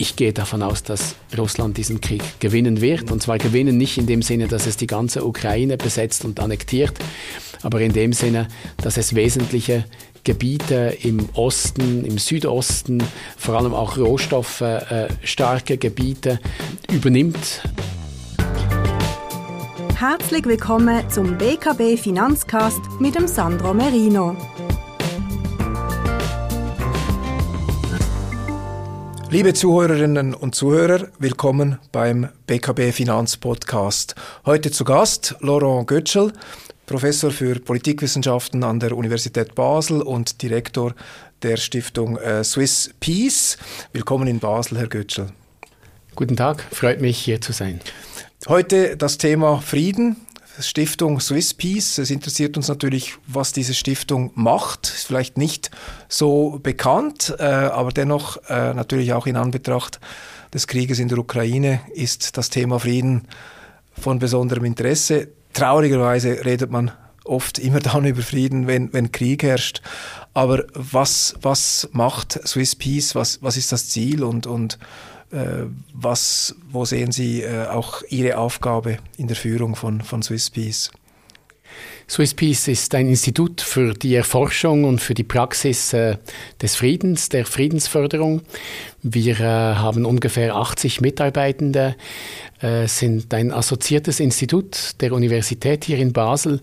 ich gehe davon aus, dass Russland diesen Krieg gewinnen wird. Und zwar gewinnen nicht in dem Sinne, dass es die ganze Ukraine besetzt und annektiert, aber in dem Sinne, dass es wesentliche Gebiete im Osten, im Südosten, vor allem auch rohstoffstarke äh, Gebiete übernimmt. Herzlich willkommen zum BKB Finanzcast mit dem Sandro Merino. Liebe Zuhörerinnen und Zuhörer, willkommen beim BKB Finanzpodcast. Heute zu Gast Laurent Götschel, Professor für Politikwissenschaften an der Universität Basel und Direktor der Stiftung äh, Swiss Peace. Willkommen in Basel, Herr Götschel. Guten Tag, freut mich hier zu sein. Heute das Thema Frieden. Stiftung Swiss Peace. Es interessiert uns natürlich, was diese Stiftung macht. Ist vielleicht nicht so bekannt, äh, aber dennoch äh, natürlich auch in Anbetracht des Krieges in der Ukraine ist das Thema Frieden von besonderem Interesse. Traurigerweise redet man oft immer dann über Frieden, wenn, wenn Krieg herrscht. Aber was, was macht Swiss Peace? Was, was ist das Ziel und, und was, wo sehen Sie äh, auch Ihre Aufgabe in der Führung von, von Swiss Peace? Swiss Peace ist ein Institut für die Erforschung und für die Praxis äh, des Friedens, der Friedensförderung. Wir äh, haben ungefähr 80 Mitarbeitende, äh, sind ein assoziiertes Institut der Universität hier in Basel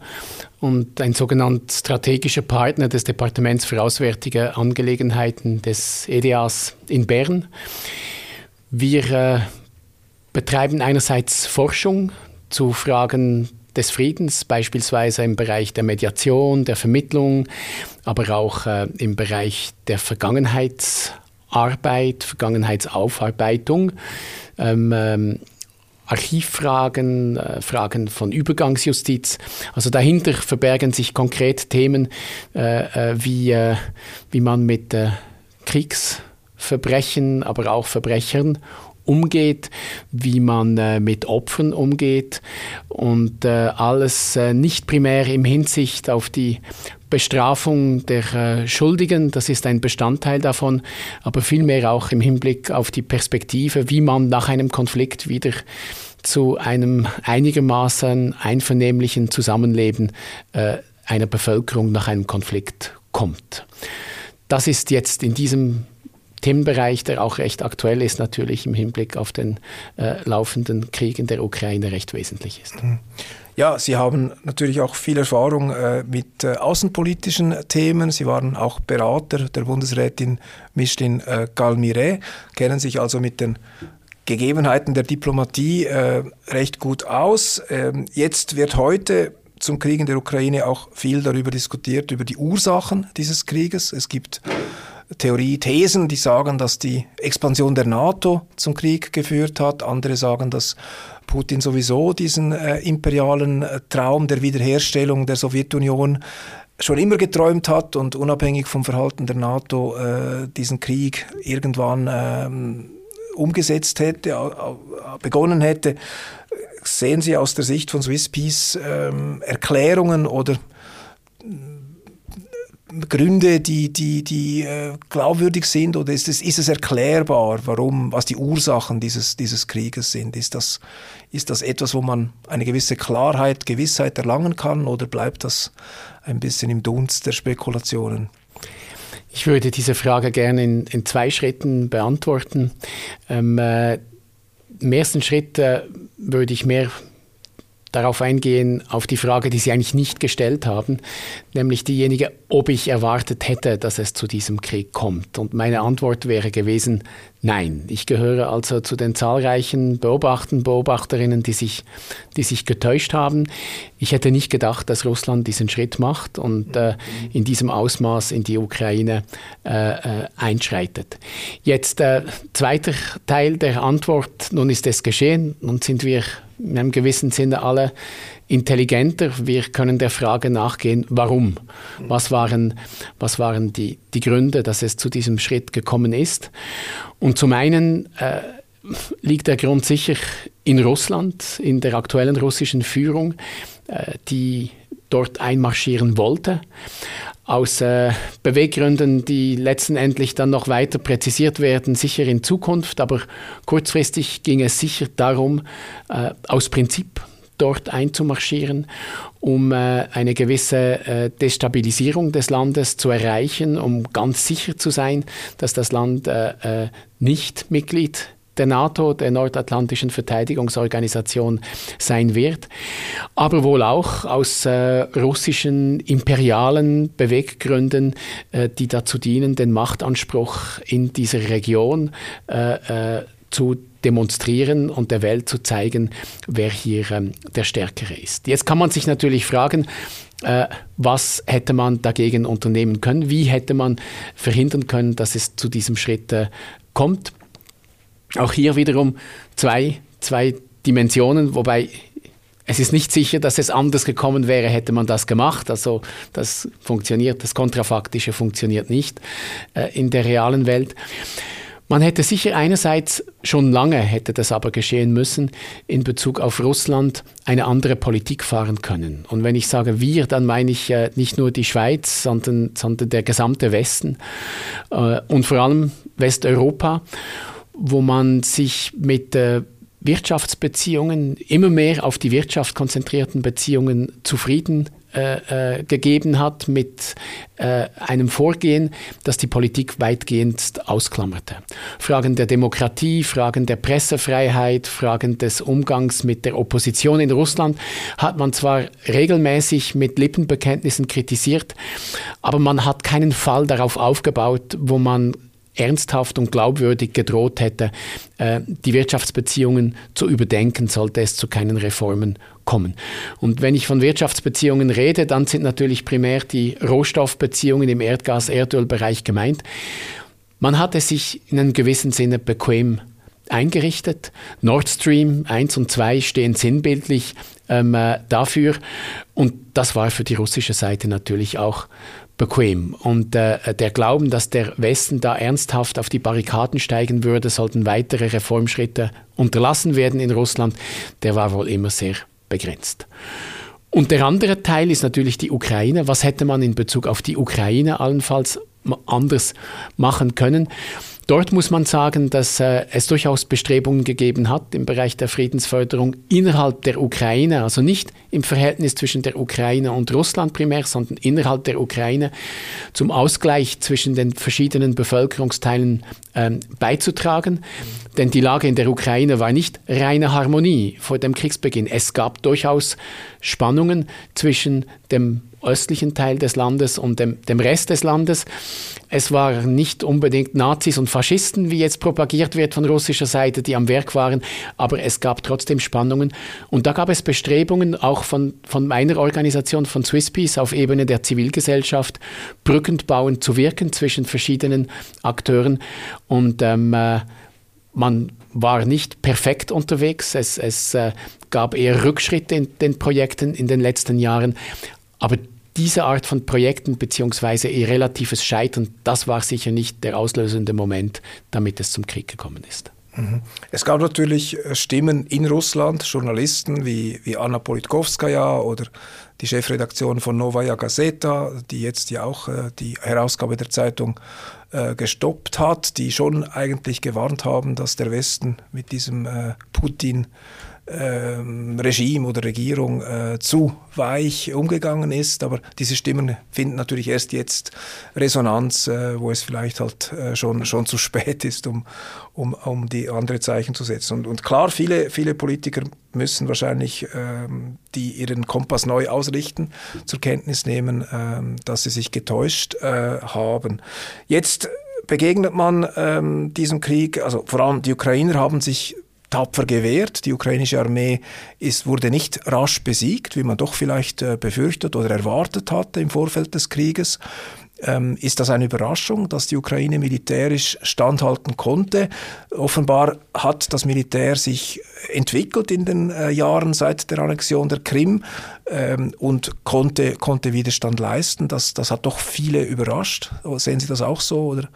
und ein sogenannt strategischer Partner des Departements für Auswärtige Angelegenheiten des EDAs in Bern. Wir äh, betreiben einerseits Forschung zu Fragen des Friedens, beispielsweise im Bereich der Mediation, der Vermittlung, aber auch äh, im Bereich der Vergangenheitsarbeit, Vergangenheitsaufarbeitung. Ähm, ähm, Archivfragen, äh, Fragen von Übergangsjustiz. Also dahinter verbergen sich konkret Themen, äh, äh wie, äh, wie man mit äh, Kriegsverbrechen, aber auch Verbrechern umgeht, wie man äh, mit Opfern umgeht und äh, alles äh, nicht primär im Hinsicht auf die Bestrafung der äh, Schuldigen, das ist ein Bestandteil davon, aber vielmehr auch im Hinblick auf die Perspektive, wie man nach einem Konflikt wieder zu einem einigermaßen einvernehmlichen Zusammenleben äh, einer Bevölkerung nach einem Konflikt kommt. Das ist jetzt in diesem Themenbereich, der auch recht aktuell ist, natürlich im Hinblick auf den äh, laufenden Krieg in der Ukraine recht wesentlich ist. Mhm. Ja, Sie haben natürlich auch viel Erfahrung äh, mit äh, außenpolitischen Themen. Sie waren auch Berater der Bundesrätin Micheline äh, Galmire, kennen sich also mit den Gegebenheiten der Diplomatie äh, recht gut aus. Ähm, jetzt wird heute zum Krieg in der Ukraine auch viel darüber diskutiert, über die Ursachen dieses Krieges. Es gibt Theorie, Thesen, die sagen, dass die Expansion der NATO zum Krieg geführt hat. Andere sagen, dass Putin sowieso diesen äh, imperialen äh, Traum der Wiederherstellung der Sowjetunion schon immer geträumt hat und unabhängig vom Verhalten der NATO äh, diesen Krieg irgendwann ähm, umgesetzt hätte, begonnen hätte. Sehen Sie aus der Sicht von Swiss Peace ähm, Erklärungen oder Gründe, die, die, die äh, glaubwürdig sind oder ist es, ist es erklärbar, warum, was die Ursachen dieses, dieses Krieges sind? Ist das, ist das etwas, wo man eine gewisse Klarheit, Gewissheit erlangen kann oder bleibt das ein bisschen im Dunst der Spekulationen? Ich würde diese Frage gerne in, in zwei Schritten beantworten. Ähm, äh, Im ersten Schritt äh, würde ich mehr darauf eingehen, auf die Frage, die Sie eigentlich nicht gestellt haben, nämlich diejenige, ob ich erwartet hätte, dass es zu diesem Krieg kommt. Und meine Antwort wäre gewesen, nein. Ich gehöre also zu den zahlreichen Beobachtern, Beobachterinnen, die sich, die sich getäuscht haben. Ich hätte nicht gedacht, dass Russland diesen Schritt macht und äh, in diesem Ausmaß in die Ukraine äh, äh, einschreitet. Jetzt äh, zweiter Teil der Antwort, nun ist es geschehen, nun sind wir in einem gewissen Sinne alle intelligenter. Wir können der Frage nachgehen, warum? Was waren, was waren die, die Gründe, dass es zu diesem Schritt gekommen ist? Und zum einen äh, liegt der Grund sicher in Russland, in der aktuellen russischen Führung, äh, die dort einmarschieren wollte. Aus äh, Beweggründen, die letztendlich dann noch weiter präzisiert werden, sicher in Zukunft. Aber kurzfristig ging es sicher darum, äh, aus Prinzip dort einzumarschieren, um äh, eine gewisse äh, Destabilisierung des Landes zu erreichen, um ganz sicher zu sein, dass das Land äh, äh nicht Mitglied der NATO, der Nordatlantischen Verteidigungsorganisation sein wird, aber wohl auch aus äh, russischen imperialen Beweggründen, äh, die dazu dienen, den Machtanspruch in dieser Region äh, äh zu demonstrieren und der Welt zu zeigen, wer hier ähm, der Stärkere ist. Jetzt kann man sich natürlich fragen, äh, was hätte man dagegen unternehmen können? Wie hätte man verhindern können, dass es zu diesem Schritt äh, kommt? Auch hier wiederum zwei, zwei Dimensionen, wobei es ist nicht sicher, dass es anders gekommen wäre, hätte man das gemacht. Also das funktioniert, das Kontrafaktische funktioniert nicht äh, in der realen Welt. Man hätte sicher einerseits schon lange hätte das aber geschehen müssen in Bezug auf Russland eine andere Politik fahren können. Und wenn ich sage wir, dann meine ich äh, nicht nur die Schweiz, sondern, sondern der gesamte Westen äh, und vor allem Westeuropa wo man sich mit äh, Wirtschaftsbeziehungen, immer mehr auf die Wirtschaft konzentrierten Beziehungen zufrieden äh, äh, gegeben hat mit äh, einem Vorgehen, das die Politik weitgehend ausklammerte. Fragen der Demokratie, Fragen der Pressefreiheit, Fragen des Umgangs mit der Opposition in Russland hat man zwar regelmäßig mit Lippenbekenntnissen kritisiert, aber man hat keinen Fall darauf aufgebaut, wo man ernsthaft und glaubwürdig gedroht hätte, äh, die Wirtschaftsbeziehungen zu überdenken, sollte es zu keinen Reformen kommen. Und wenn ich von Wirtschaftsbeziehungen rede, dann sind natürlich primär die Rohstoffbeziehungen im Erdgas-Erdölbereich gemeint. Man hatte sich in einem gewissen Sinne bequem eingerichtet. Nord Stream 1 und 2 stehen sinnbildlich ähm, äh, dafür. Und das war für die russische Seite natürlich auch bequem. Und äh, der Glauben, dass der Westen da ernsthaft auf die Barrikaden steigen würde, sollten weitere Reformschritte unterlassen werden in Russland, der war wohl immer sehr begrenzt. Und der andere Teil ist natürlich die Ukraine. Was hätte man in Bezug auf die Ukraine allenfalls anders machen können? Dort muss man sagen, dass äh, es durchaus Bestrebungen gegeben hat im Bereich der Friedensförderung innerhalb der Ukraine, also nicht im Verhältnis zwischen der Ukraine und Russland primär, sondern innerhalb der Ukraine zum Ausgleich zwischen den verschiedenen Bevölkerungsteilen ähm, beizutragen. Denn die Lage in der Ukraine war nicht reine Harmonie vor dem Kriegsbeginn. Es gab durchaus Spannungen zwischen dem östlichen Teil des Landes und dem, dem Rest des Landes. Es waren nicht unbedingt Nazis und Faschisten, wie jetzt propagiert wird von russischer Seite, die am Werk waren, aber es gab trotzdem Spannungen. Und da gab es Bestrebungen, auch von, von meiner Organisation, von Swisspeace, auf Ebene der Zivilgesellschaft, brückend bauend zu wirken zwischen verschiedenen Akteuren. Und ähm, äh, man war nicht perfekt unterwegs. Es, es äh, gab eher Rückschritte in den Projekten in den letzten Jahren. Aber diese Art von Projekten beziehungsweise ihr relatives Scheitern, das war sicher nicht der auslösende Moment, damit es zum Krieg gekommen ist. Mhm. Es gab natürlich äh, Stimmen in Russland, Journalisten wie, wie Anna Politkovskaya oder die Chefredaktion von Novaya Gazeta, die jetzt ja auch äh, die Herausgabe der Zeitung äh, gestoppt hat, die schon eigentlich gewarnt haben, dass der Westen mit diesem äh, Putin ähm, Regime oder Regierung äh, zu weich umgegangen ist. Aber diese Stimmen finden natürlich erst jetzt Resonanz, äh, wo es vielleicht halt äh, schon, schon zu spät ist, um, um, um die andere Zeichen zu setzen. Und, und klar, viele, viele Politiker müssen wahrscheinlich ähm, die ihren Kompass neu ausrichten, zur Kenntnis nehmen, ähm, dass sie sich getäuscht äh, haben. Jetzt begegnet man ähm, diesem Krieg, also vor allem die Ukrainer haben sich tapfer gewehrt. Die ukrainische Armee ist, wurde nicht rasch besiegt, wie man doch vielleicht äh, befürchtet oder erwartet hatte im Vorfeld des Krieges. Ähm, ist das eine Überraschung, dass die Ukraine militärisch standhalten konnte? Offenbar hat das Militär sich entwickelt in den äh, Jahren seit der Annexion der Krim ähm, und konnte, konnte Widerstand leisten. Das, das hat doch viele überrascht. Sehen Sie das auch so? Oder?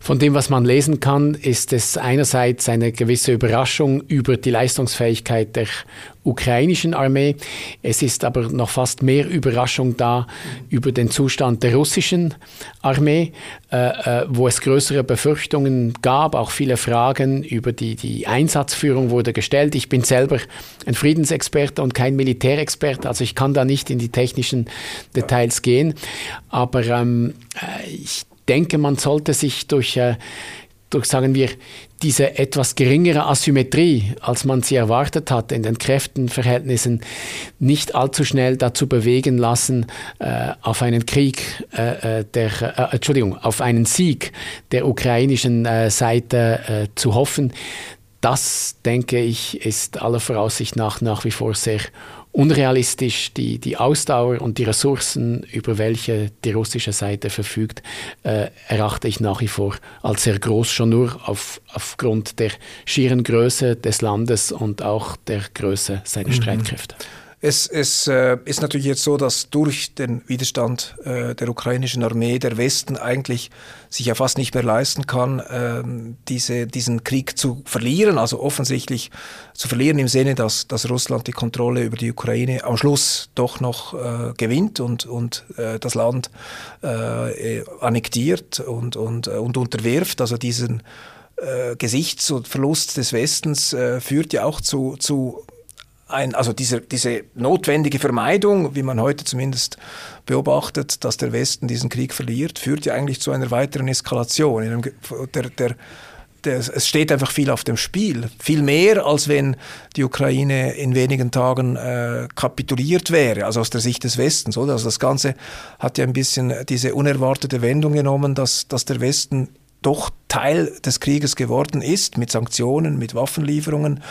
Von dem, was man lesen kann, ist es einerseits eine gewisse Überraschung über die Leistungsfähigkeit der ukrainischen Armee. Es ist aber noch fast mehr Überraschung da über den Zustand der russischen Armee, äh, äh, wo es größere Befürchtungen gab, auch viele Fragen über die, die Einsatzführung wurde gestellt. Ich bin selber ein Friedensexperte und kein Militärexperte, also ich kann da nicht in die technischen Details gehen, aber ähm, äh, ich denke, man sollte sich durch, äh, durch, sagen wir, diese etwas geringere Asymmetrie, als man sie erwartet hat in den Kräftenverhältnissen, nicht allzu schnell dazu bewegen lassen, äh, auf einen Krieg, äh, äh der, äh, Entschuldigung, auf einen Sieg der ukrainischen äh, Seite äh, zu hoffen. Das, denke ich, ist aller Voraussicht nach nach wie vor sehr unrealistisch. Die, die Ausdauer und die Ressourcen, über welche die russische Seite verfügt, äh, erachte ich nach wie vor als sehr groß, schon nur auf, aufgrund der schieren Größe des Landes und auch der Größe seiner mhm. Streitkräfte. Es, es äh, ist natürlich jetzt so, dass durch den Widerstand äh, der ukrainischen Armee der Westen eigentlich sich ja fast nicht mehr leisten kann, äh, diese, diesen Krieg zu verlieren, also offensichtlich zu verlieren im Sinne, dass, dass Russland die Kontrolle über die Ukraine am Schluss doch noch äh, gewinnt und, und äh, das Land äh, annektiert und, und, äh, und unterwirft. Also diesen äh, Gesichtsverlust des Westens äh, führt ja auch zu, zu ein, also diese, diese notwendige Vermeidung, wie man heute zumindest beobachtet, dass der Westen diesen Krieg verliert, führt ja eigentlich zu einer weiteren Eskalation. Der, der, der, es steht einfach viel auf dem Spiel. Viel mehr, als wenn die Ukraine in wenigen Tagen äh, kapituliert wäre, also aus der Sicht des Westens. Oder? Also das Ganze hat ja ein bisschen diese unerwartete Wendung genommen, dass, dass der Westen doch Teil des Krieges geworden ist, mit Sanktionen, mit Waffenlieferungen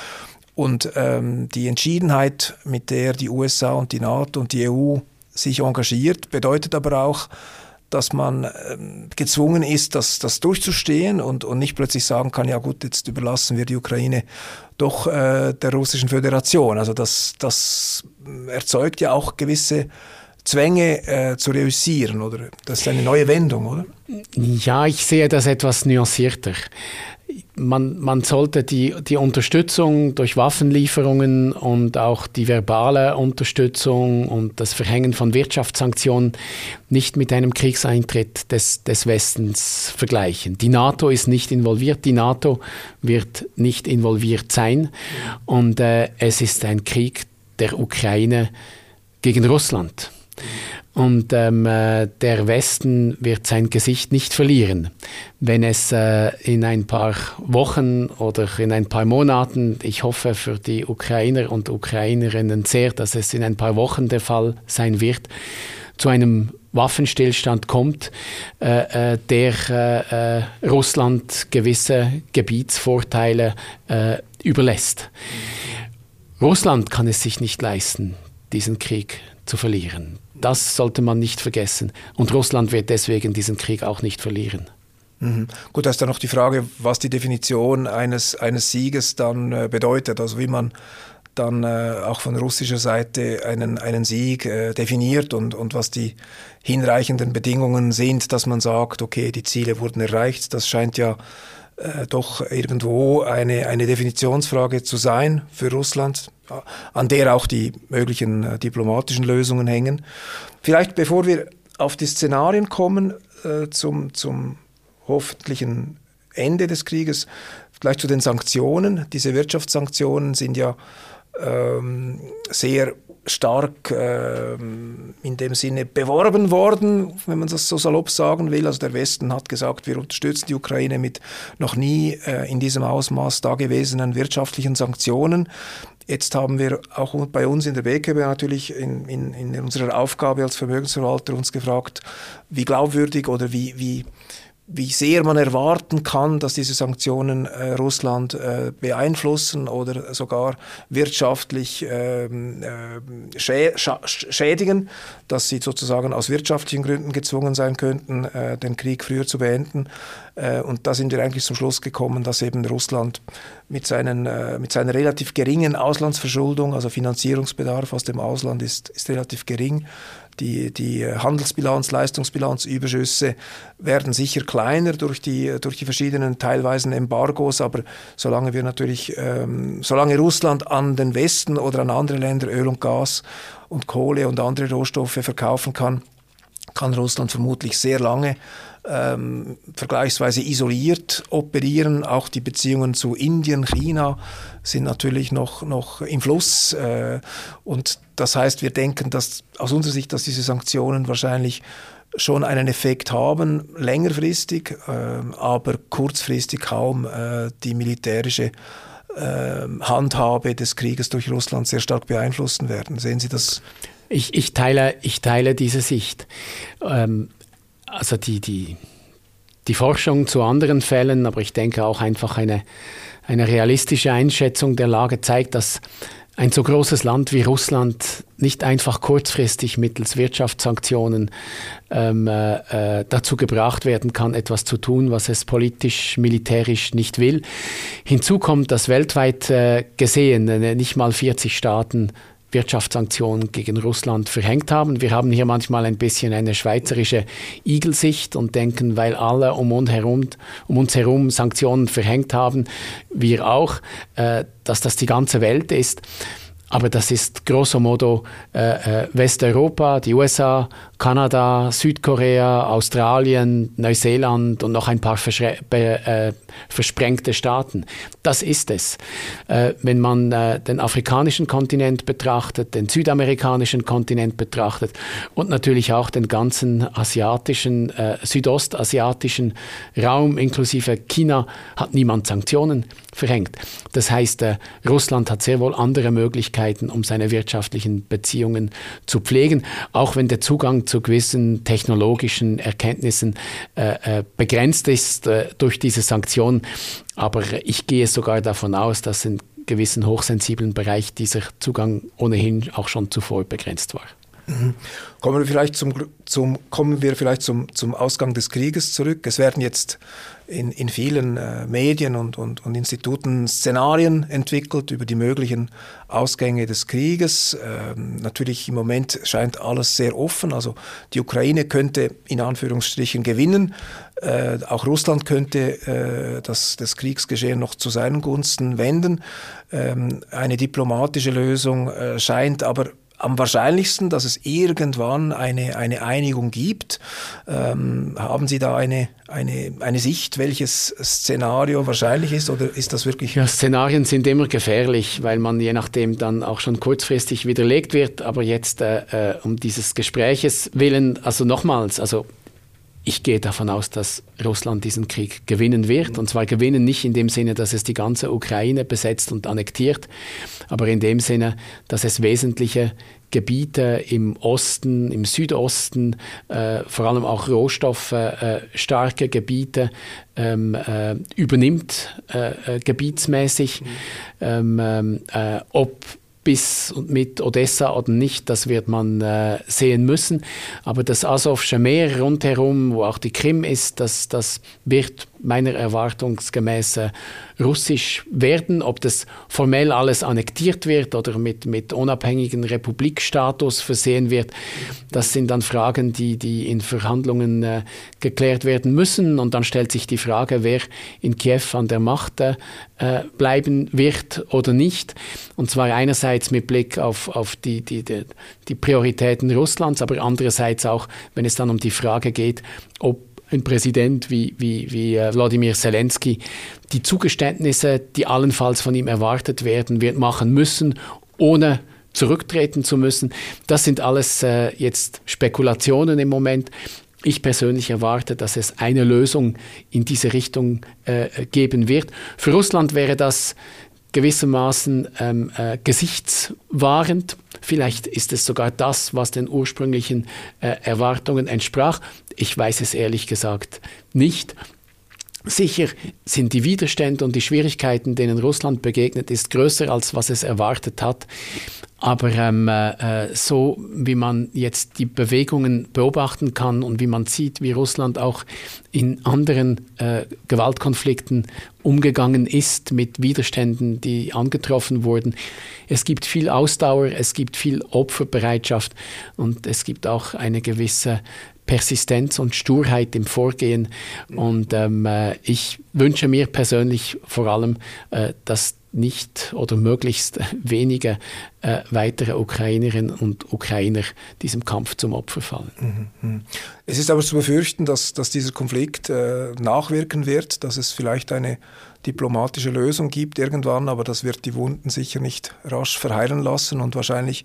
und ähm, die Entschiedenheit, mit der die USA und die NATO und die EU sich engagiert, bedeutet aber auch, dass man ähm, gezwungen ist, das, das durchzustehen und, und nicht plötzlich sagen kann, ja gut, jetzt überlassen wir die Ukraine doch äh, der russischen Föderation. Also das, das erzeugt ja auch gewisse Zwänge äh, zu reüssieren, oder? Das ist eine neue Wendung, oder? Ja, ich sehe das etwas nuancierter man, man sollte die, die Unterstützung durch Waffenlieferungen und auch die verbale Unterstützung und das Verhängen von Wirtschaftssanktionen nicht mit einem Kriegseintritt des, des Westens vergleichen. Die NATO ist nicht involviert, die NATO wird nicht involviert sein und äh, es ist ein Krieg der Ukraine gegen Russland. Und ähm, äh, der Westen wird sein Gesicht nicht verlieren. Wenn es äh, in ein paar Wochen oder in ein paar Monaten, ich hoffe für die Ukrainer und Ukrainerinnen sehr, dass es in ein paar Wochen der Fall sein wird, zu einem Waffenstillstand kommt, äh, äh der äh, Russland gewisse Gebietsvorteile überlässt. Russland kann es sich nicht leisten, diesen Krieg zu verlieren. Das sollte man nicht vergessen. Und Russland wird deswegen diesen Krieg auch nicht verlieren. Mhm. Gut, da ist dann noch die Frage, was die Definition eines, eines Sieges dann äh, bedeutet. Also wie man dann äh, auch von russischer Seite einen, einen Sieg äh, definiert und, und was die hinreichenden Bedingungen sind, dass man sagt, okay, die Ziele wurden erreicht. Das scheint ja äh, doch irgendwo eine, eine Definitionsfrage zu sein für Russland, an der auch die möglichen äh, diplomatischen Lösungen hängen. Vielleicht bevor wir auf die Szenarien kommen äh, zum, zum hoffentlichen Ende des Krieges, vielleicht zu den Sanktionen. Diese Wirtschaftssanktionen sind ja ähm, sehr stark äh, in dem Sinne beworben worden, wenn man das so salopp sagen will. Also der Westen hat gesagt, wir unterstützen die Ukraine mit noch nie äh, in diesem Ausmaß dagewesenen wirtschaftlichen Sanktionen. Jetzt haben wir auch bei uns in der BKB natürlich in, in, in unserer Aufgabe als Vermögensverwalter uns gefragt, wie glaubwürdig oder wie, wie wie sehr man erwarten kann, dass diese Sanktionen äh, Russland äh, beeinflussen oder sogar wirtschaftlich ähm, äh, schä schädigen, dass sie sozusagen aus wirtschaftlichen Gründen gezwungen sein könnten, äh, den Krieg früher zu beenden. Äh, und da sind wir eigentlich zum Schluss gekommen, dass eben Russland mit, seinen, äh, mit seiner relativ geringen Auslandsverschuldung, also Finanzierungsbedarf aus dem Ausland ist, ist relativ gering, die, die Handelsbilanz, Leistungsbilanzüberschüsse werden sicher kleiner durch die, durch die verschiedenen teilweisen Embargos, aber solange wir natürlich, ähm, solange Russland an den Westen oder an andere Länder Öl und Gas und Kohle und andere Rohstoffe verkaufen kann, kann Russland vermutlich sehr lange ähm, vergleichsweise isoliert operieren. Auch die Beziehungen zu Indien, China sind natürlich noch, noch im Fluss. Äh, und das heißt, wir denken, dass aus unserer Sicht, dass diese Sanktionen wahrscheinlich schon einen Effekt haben, längerfristig, äh, aber kurzfristig kaum äh, die militärische äh, Handhabe des Krieges durch Russland sehr stark beeinflussen werden. Sehen Sie das? Ich, ich, teile, ich teile diese Sicht. Ähm, also die, die, die Forschung zu anderen Fällen, aber ich denke auch einfach eine, eine realistische Einschätzung der Lage zeigt, dass ein so großes Land wie Russland nicht einfach kurzfristig mittels Wirtschaftssanktionen ähm, äh, dazu gebracht werden kann, etwas zu tun, was es politisch, militärisch nicht will. Hinzu kommt, dass weltweit äh, gesehen äh, nicht mal 40 Staaten Wirtschaftssanktionen gegen Russland verhängt haben. Wir haben hier manchmal ein bisschen eine schweizerische Igelsicht und denken, weil alle um uns herum, um uns herum Sanktionen verhängt haben, wir auch, äh, dass das die ganze Welt ist. Aber das ist grosso modo äh, äh Westeuropa, die USA, Kanada, Südkorea, Australien, Neuseeland und noch ein paar äh, versprengte Staaten. Das ist es. Äh, wenn man äh, den afrikanischen Kontinent betrachtet, den südamerikanischen Kontinent betrachtet und natürlich auch den ganzen asiatischen, äh, südostasiatischen Raum inklusive China, hat niemand Sanktionen verhängt. Das heißt, äh, Russland hat sehr wohl andere Möglichkeiten, um seine wirtschaftlichen Beziehungen zu pflegen, auch wenn der Zugang zu gewissen technologischen Erkenntnissen äh, äh, begrenzt ist äh, durch diese Sanktionen. Aber ich gehe sogar davon aus, dass in gewissen hochsensiblen Bereich dieser Zugang ohnehin auch schon zuvor begrenzt war. Mhm. Kommen wir vielleicht zum, zum, kommen wir vielleicht zum, zum Ausgang des Krieges zurück. Es werden jetzt in, in vielen äh, Medien und, und, und Instituten Szenarien entwickelt über die möglichen Ausgänge des Krieges. Ähm, natürlich im Moment scheint alles sehr offen. Also die Ukraine könnte in Anführungsstrichen gewinnen. Äh, auch Russland könnte äh, das, das Kriegsgeschehen noch zu seinen Gunsten wenden. Ähm, eine diplomatische Lösung äh, scheint aber am wahrscheinlichsten, dass es irgendwann eine, eine Einigung gibt. Ähm, haben Sie da eine, eine, eine Sicht, welches Szenario wahrscheinlich ist oder ist das wirklich? Ja, Szenarien sind immer gefährlich, weil man je nachdem dann auch schon kurzfristig widerlegt wird. Aber jetzt äh, äh um dieses Gespräches willen, also nochmals, also ich gehe davon aus, dass Russland diesen Krieg gewinnen wird. Und zwar gewinnen nicht in dem Sinne, dass es die ganze Ukraine besetzt und annektiert, aber in dem Sinne, dass es wesentliche Gebiete im Osten, im Südosten, äh, vor allem auch rohstoffstarke äh, Gebiete ähm, äh, übernimmt, äh, äh, gebietsmäßig. Mhm. Ähm, ähm, äh, ob bis und mit Odessa oder nicht, das wird man äh, sehen müssen. Aber das Asowsche Meer rundherum, wo auch die Krim ist, das, das wird meiner Erwartungsgemäß äh, russisch werden. Ob das formell alles annektiert wird oder mit, mit unabhängigen Republikstatus versehen wird, das sind dann Fragen, die, die in Verhandlungen äh, geklärt werden müssen. Und dann stellt sich die Frage, wer in Kiew an der Macht äh, bleiben wird oder nicht. Und zwar einerseits mit Blick auf, auf die, die, die, die Prioritäten Russlands, aber andererseits auch, wenn es dann um die Frage geht, ob ein Präsident wie, wie, wie äh, Wladimir Zelensky die Zugeständnisse, die allenfalls von ihm erwartet werden, wird machen müssen, ohne zurücktreten zu müssen. Das sind alles äh, jetzt Spekulationen im Moment. Ich persönlich erwarte, dass es eine Lösung in diese Richtung äh, geben wird. Für Russland wäre das gewissermaßen ähm, äh, gesichtswahrend. Vielleicht ist es sogar das, was den ursprünglichen äh, Erwartungen entsprach. Ich weiß es ehrlich gesagt nicht. Sicher sind die Widerstände und die Schwierigkeiten, denen Russland begegnet ist, größer als was es erwartet hat. Aber ähm, äh, so wie man jetzt die Bewegungen beobachten kann und wie man sieht, wie Russland auch in anderen äh, Gewaltkonflikten umgegangen ist mit Widerständen, die angetroffen wurden, es gibt viel Ausdauer, es gibt viel Opferbereitschaft und es gibt auch eine gewisse Persistenz und Sturheit im Vorgehen. Und ähm, äh, ich wünsche mir persönlich vor allem, äh, dass nicht oder möglichst wenige äh, weitere Ukrainerinnen und Ukrainer diesem Kampf zum Opfer fallen. Mhm, mhm. Es ist aber zu befürchten, dass, dass dieser Konflikt äh, nachwirken wird, dass es vielleicht eine diplomatische Lösung gibt irgendwann, aber das wird die Wunden sicher nicht rasch verheilen lassen und wahrscheinlich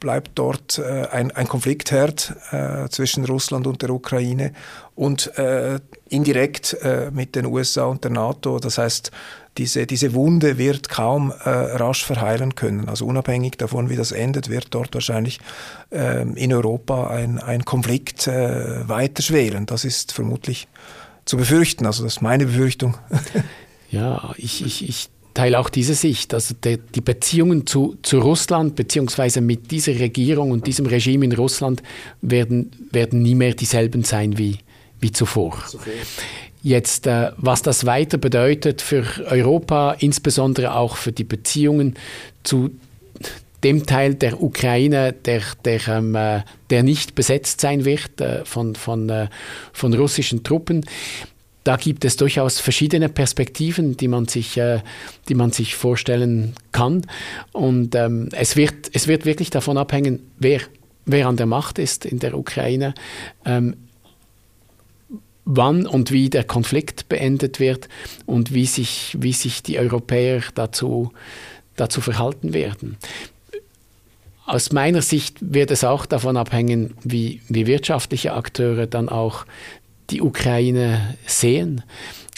bleibt dort äh, ein, ein Konfliktherd äh, zwischen Russland und der Ukraine und äh, indirekt äh, mit den USA und der NATO. Das heißt, diese, diese Wunde wird kaum äh, rasch verheilen können. Also unabhängig davon, wie das endet, wird dort wahrscheinlich ähm, in Europa ein, ein Konflikt äh, weiter schwelen. Das ist vermutlich zu befürchten. Also das ist meine Befürchtung. ja, ich, ich, ich teile auch diese Sicht. Also der, die Beziehungen zu, zu Russland beziehungsweise mit dieser Regierung und diesem Regime in Russland werden, werden nie mehr dieselben sein wie, wie zuvor. Jetzt, äh, was das weiter bedeutet für Europa, insbesondere auch für die Beziehungen zu dem Teil der Ukraine, der, der, ähm, äh, der nicht besetzt sein wird äh, von, von, äh, von russischen Truppen da gibt es durchaus verschiedene Perspektiven, die man sich, äh, die man sich vorstellen kann. Und ähm, es, wird, es wird wirklich davon abhängen, wer, wer an der Macht ist in der Ukraine, ähm, wann und wie der Konflikt beendet wird und wie sich, wie sich die Europäer dazu, dazu verhalten werden. Aus meiner Sicht wird es auch davon abhängen, wie, wie wirtschaftliche Akteure dann auch die Ukraine sehen,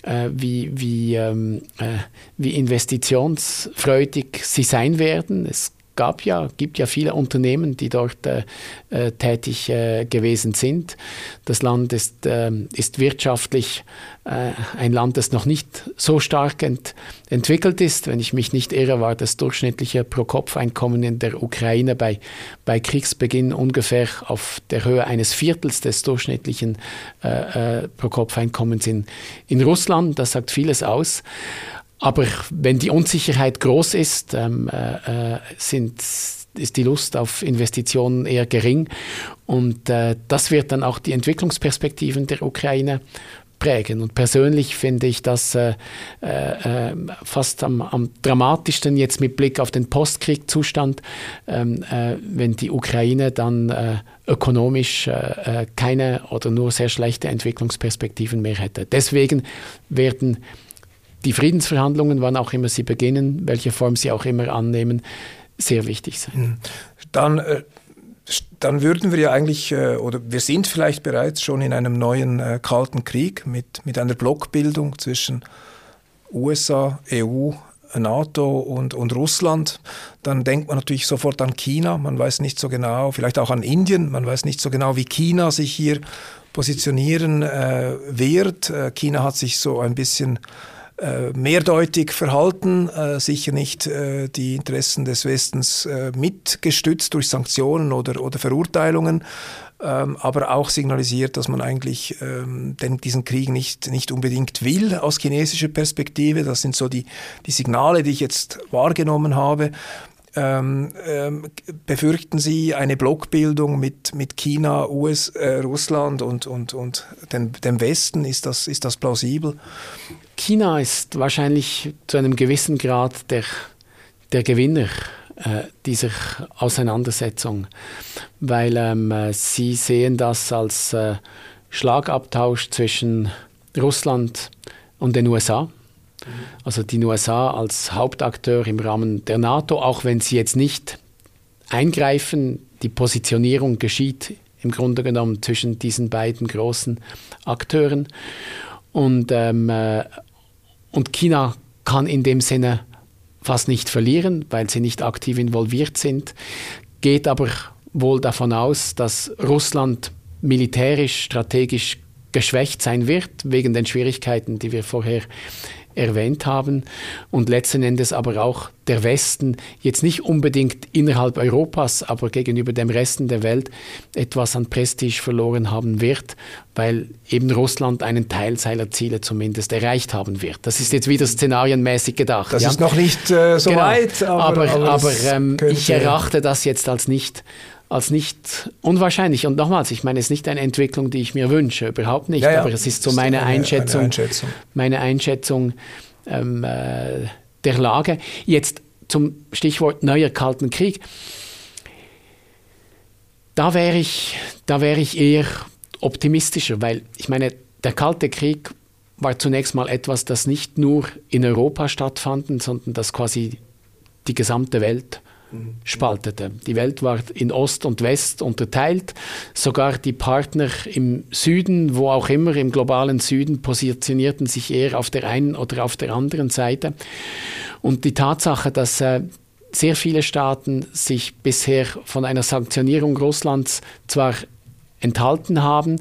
äh, wie, wie, ähm, äh, wie investitionsfreudig sie sein werden. Es gab ja, gibt ja viele Unternehmen, die dort äh, äh, tätig äh, gewesen sind. Das Land ist, äh, ist wirtschaftlich äh, ein Land, das noch nicht so stark ent entwickelt ist. Wenn ich mich nicht irre, war das durchschnittliche Pro-Kopf-Einkommen in der Ukraine bei, bei Kriegsbeginn ungefähr auf der Höhe eines Viertels des durchschnittlichen äh, Pro-Kopf-Einkommens in, in Russland. Das sagt vieles aus. Aber wenn die Unsicherheit groß ist, ähm, äh, äh, sind, ist die Lust auf Investitionen eher gering. Und äh, das wird dann auch die Entwicklungsperspektiven der Ukraine prägen. Und persönlich finde ich das äh, äh, fast am, am, dramatischsten jetzt mit Blick auf den Postkriegzustand, ähm, äh, wenn die Ukraine dann äh, ökonomisch äh, keine oder nur sehr schlechte Entwicklungsperspektiven mehr hätte. Deswegen werden die Friedensverhandlungen, wann auch immer sie beginnen, welche Form sie auch immer annehmen, sehr wichtig sein. Hm. Dann, äh, dann würden wir ja eigentlich, äh, oder wir sind vielleicht bereits schon in einem neuen äh, Kalten Krieg mit, mit einer Blockbildung zwischen USA, EU, NATO und, und Russland, dann denkt man natürlich sofort an China. Man weiß nicht so genau, vielleicht auch an Indien. Man weiß nicht so genau, wie China sich hier positionieren äh, wird. China hat sich so ein bisschen mehrdeutig verhalten, äh, sicher nicht äh, die Interessen des Westens äh, mitgestützt durch Sanktionen oder, oder Verurteilungen, ähm, aber auch signalisiert, dass man eigentlich ähm, den, diesen Krieg nicht, nicht unbedingt will aus chinesischer Perspektive. Das sind so die, die Signale, die ich jetzt wahrgenommen habe. Ähm, ähm, befürchten Sie eine Blockbildung mit, mit China, US, äh, Russland und, und, und den, dem Westen? Ist das, ist das plausibel? China ist wahrscheinlich zu einem gewissen Grad der, der Gewinner äh, dieser Auseinandersetzung, weil ähm, äh, sie sehen das als äh, Schlagabtausch zwischen Russland und den USA. Also die USA als Hauptakteur im Rahmen der NATO, auch wenn sie jetzt nicht eingreifen, die Positionierung geschieht im Grunde genommen zwischen diesen beiden großen Akteuren. Und ähm, äh, und China kann in dem Sinne fast nicht verlieren, weil sie nicht aktiv involviert sind, geht aber wohl davon aus, dass Russland militärisch, strategisch geschwächt sein wird, wegen den Schwierigkeiten, die wir vorher erwähnt haben und letzten Endes aber auch der Westen jetzt nicht unbedingt innerhalb Europas, aber gegenüber dem Resten der Welt etwas an Prestige verloren haben wird, weil eben Russland einen Teil seiner Ziele zumindest erreicht haben wird. Das ist jetzt wieder szenarienmäßig gedacht. Das ja? ist noch nicht äh, so genau. weit, aber, aber, aber ähm, ich erachte das jetzt als nicht als nicht unwahrscheinlich. Und nochmals, ich meine, es ist nicht eine Entwicklung, die ich mir wünsche, überhaupt nicht. Ja, ja. Aber es ist so meine eine, Einschätzung, eine Einschätzung, meine Einschätzung ähm, äh, der Lage. Jetzt zum Stichwort neuer Kalten Krieg. Da wäre ich, da wäre ich eher optimistischer, weil ich meine, der Kalte Krieg war zunächst mal etwas, das nicht nur in Europa stattfand, sondern das quasi die gesamte Welt spaltete. Die Welt war in Ost und West unterteilt. Sogar die Partner im Süden, wo auch immer im globalen Süden, positionierten sich eher auf der einen oder auf der anderen Seite. Und die Tatsache, dass äh, sehr viele Staaten sich bisher von einer Sanktionierung Russlands zwar enthalten haben,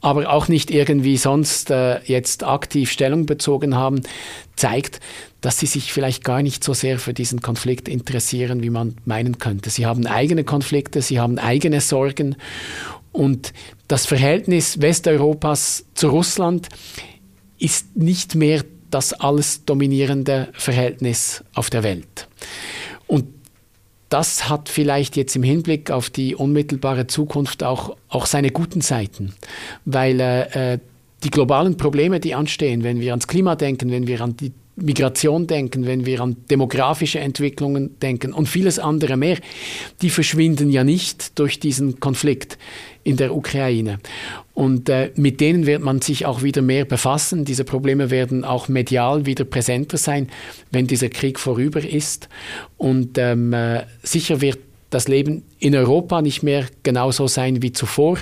aber auch nicht irgendwie sonst äh, jetzt aktiv Stellung bezogen haben, zeigt, dass sie sich vielleicht gar nicht so sehr für diesen Konflikt interessieren, wie man meinen könnte. Sie haben eigene Konflikte, sie haben eigene Sorgen und das Verhältnis Westeuropas zu Russland ist nicht mehr das alles dominierende Verhältnis auf der Welt. Und das hat vielleicht jetzt im Hinblick auf die unmittelbare Zukunft auch, auch seine guten Seiten, weil äh, die globalen Probleme, die anstehen, wenn wir ans Klima denken, wenn wir an die Migration denken, wenn wir an demografische Entwicklungen denken und vieles andere mehr, die verschwinden ja nicht durch diesen Konflikt in der Ukraine. Und äh, mit denen wird man sich auch wieder mehr befassen. Diese Probleme werden auch medial wieder präsenter sein, wenn dieser Krieg vorüber ist. Und ähm, äh, sicher wird das Leben in Europa nicht mehr genauso sein wie zuvor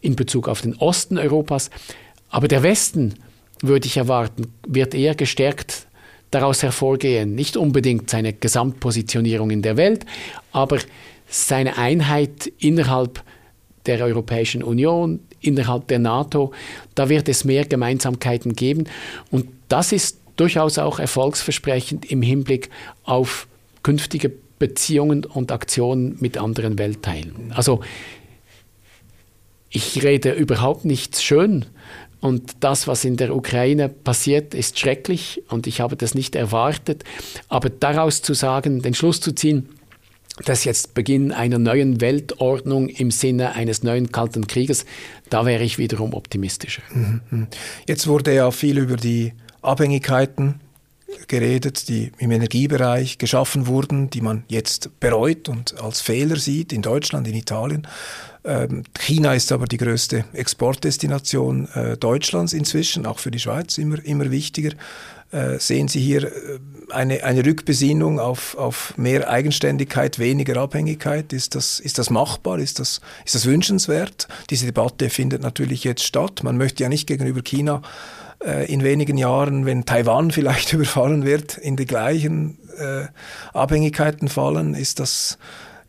in Bezug auf den Osten Europas. Aber der Westen, würde ich erwarten, wird eher gestärkt daraus hervorgehen. Nicht unbedingt seine Gesamtpositionierung in der Welt, aber seine Einheit innerhalb der Europäischen Union, innerhalb der NATO. Da wird es mehr Gemeinsamkeiten geben. Und das ist durchaus auch erfolgsversprechend im Hinblick auf künftige Beziehungen und Aktionen mit anderen Weltteilen. Also ich rede überhaupt nichts schön und das, was in der Ukraine passiert, ist schrecklich und ich habe das nicht erwartet. Aber daraus zu sagen, den Schluss zu ziehen, dass jetzt Beginn einer neuen Weltordnung im Sinne eines neuen Kalten Krieges, da wäre ich wiederum optimistischer. Mhm. Jetzt wurde ja viel über die Abhängigkeiten geredet, die im Energiebereich geschaffen wurden, die man jetzt bereut und als Fehler sieht in Deutschland, in Italien. Ähm, China ist aber die größte Exportdestination äh, Deutschlands inzwischen, auch für die Schweiz immer, immer wichtiger. Äh, sehen Sie hier äh, eine, eine Rückbesinnung auf, auf mehr Eigenständigkeit, weniger Abhängigkeit? Ist das, ist das machbar? Ist das, ist das wünschenswert? Diese Debatte findet natürlich jetzt statt. Man möchte ja nicht gegenüber China in wenigen Jahren, wenn Taiwan vielleicht überfallen wird, in die gleichen Abhängigkeiten fallen. Ist das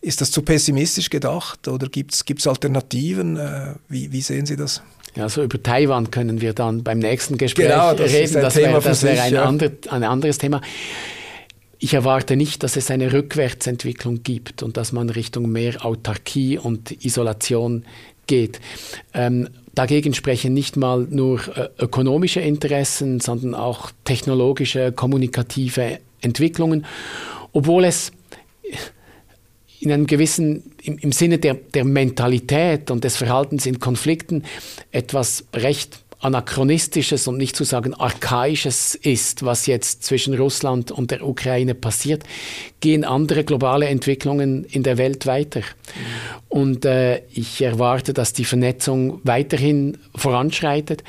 ist das zu pessimistisch gedacht oder gibt es Alternativen? Äh, wie, wie sehen Sie das? Ja, also über Taiwan können wir dann beim nächsten Gespräch genau, das reden. das wäre wär ein, ja. ander, ein anderes Thema. Ich erwarte nicht, dass es eine Rückwärtsentwicklung gibt und dass man Richtung mehr Autarkie und Isolation geht. Ähm, dagegen sprechen nicht mal nur äh, ökonomische Interessen, sondern auch technologische, kommunikative Entwicklungen, obwohl es in einem gewissen, im, im Sinne der, der Mentalität und des Verhaltens in Konflikten etwas recht anachronistisches und nicht zu sagen archaisches ist, was jetzt zwischen Russland und der Ukraine passiert, gehen andere globale Entwicklungen in der Welt weiter. Und äh, ich erwarte, dass die Vernetzung weiterhin voranschreitet.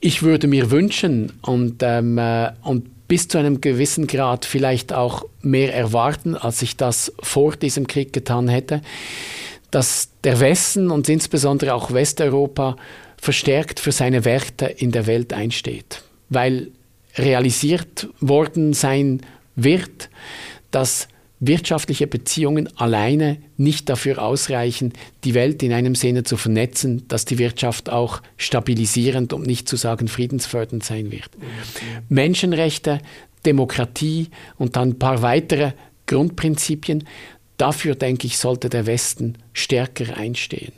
Ich würde mir wünschen und, ähm, äh, und bis zu einem gewissen Grad vielleicht auch mehr erwarten, als ich das vor diesem Krieg getan hätte, dass der Westen und insbesondere auch Westeuropa verstärkt für seine Werte in der Welt einsteht, weil realisiert worden sein wird, dass wirtschaftliche Beziehungen alleine nicht dafür ausreichen, die Welt in einem Sinne zu vernetzen, dass die Wirtschaft auch stabilisierend, um nicht zu sagen friedensfördernd sein wird. Menschenrechte, Demokratie und dann ein paar weitere Grundprinzipien, dafür denke ich, sollte der Westen stärker einstehen.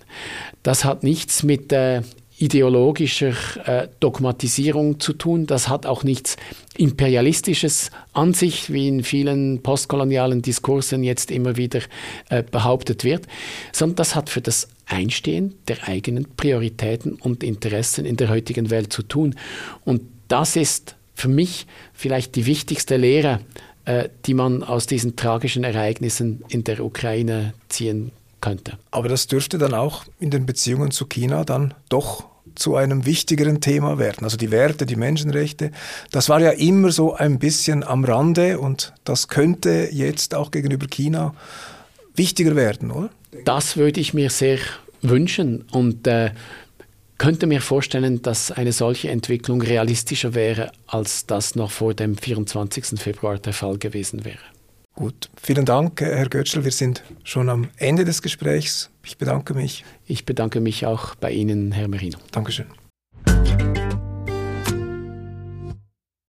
Das hat nichts mit äh, ideologischer äh, Dogmatisierung zu tun. Das hat auch nichts Imperialistisches an sich, wie in vielen postkolonialen Diskursen jetzt immer wieder äh, behauptet wird, sondern das hat für das Einstehen der eigenen Prioritäten und Interessen in der heutigen Welt zu tun. Und das ist für mich vielleicht die wichtigste Lehre, äh, die man aus diesen tragischen Ereignissen in der Ukraine ziehen kann könnte. Aber das dürfte dann auch in den Beziehungen zu China dann doch zu einem wichtigeren Thema werden. Also die Werte, die Menschenrechte, das war ja immer so ein bisschen am Rande und das könnte jetzt auch gegenüber China wichtiger werden, oder? Das würde ich mir sehr wünschen und äh, könnte mir vorstellen, dass eine solche Entwicklung realistischer wäre, als das noch vor dem 24. Februar der Fall gewesen wäre. Gut, vielen Dank, Herr Götschel. Wir sind schon am Ende des Gesprächs. Ich bedanke mich. Ich bedanke mich auch bei Ihnen, Herr Merino. Dankeschön.